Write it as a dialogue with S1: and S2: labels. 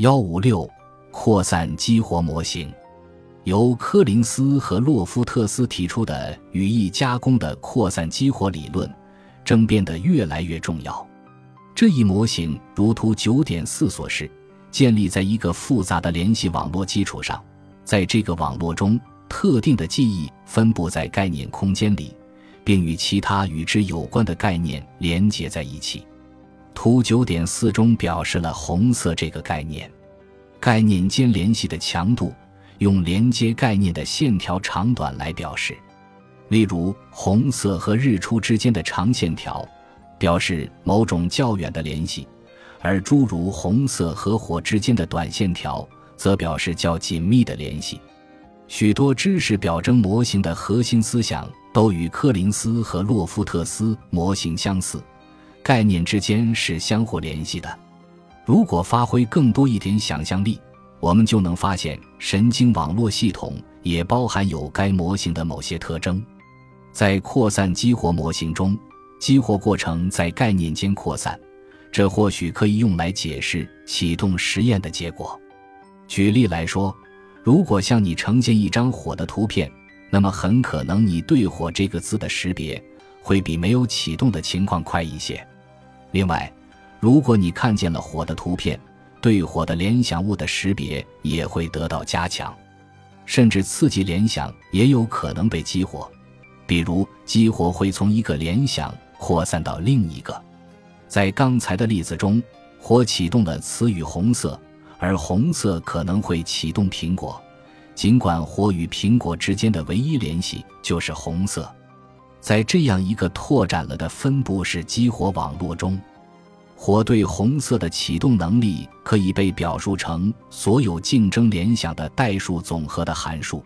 S1: 幺五六扩散激活模型，由柯林斯和洛夫特斯提出的语义加工的扩散激活理论，正变得越来越重要。这一模型如图九点四所示，建立在一个复杂的联系网络基础上，在这个网络中，特定的记忆分布在概念空间里，并与其他与之有关的概念连接在一起。图九点四中表示了红色这个概念，概念间联系的强度用连接概念的线条长短来表示。例如，红色和日出之间的长线条表示某种较远的联系，而诸如红色和火之间的短线条则表示较紧密的联系。许多知识表征模型的核心思想都与柯林斯和洛夫特斯模型相似。概念之间是相互联系的。如果发挥更多一点想象力，我们就能发现神经网络系统也包含有该模型的某些特征。在扩散激活模型中，激活过程在概念间扩散，这或许可以用来解释启动实验的结果。举例来说，如果向你呈现一张火的图片，那么很可能你对“火”这个字的识别会比没有启动的情况快一些。另外，如果你看见了火的图片，对火的联想物的识别也会得到加强，甚至刺激联想也有可能被激活，比如激活会从一个联想扩散到另一个。在刚才的例子中，火启动了词语“红色”，而红色可能会启动苹果，尽管火与苹果之间的唯一联系就是红色。在这样一个拓展了的分布式激活网络中，火对红色的启动能力可以被表述成所有竞争联想的代数总和的函数。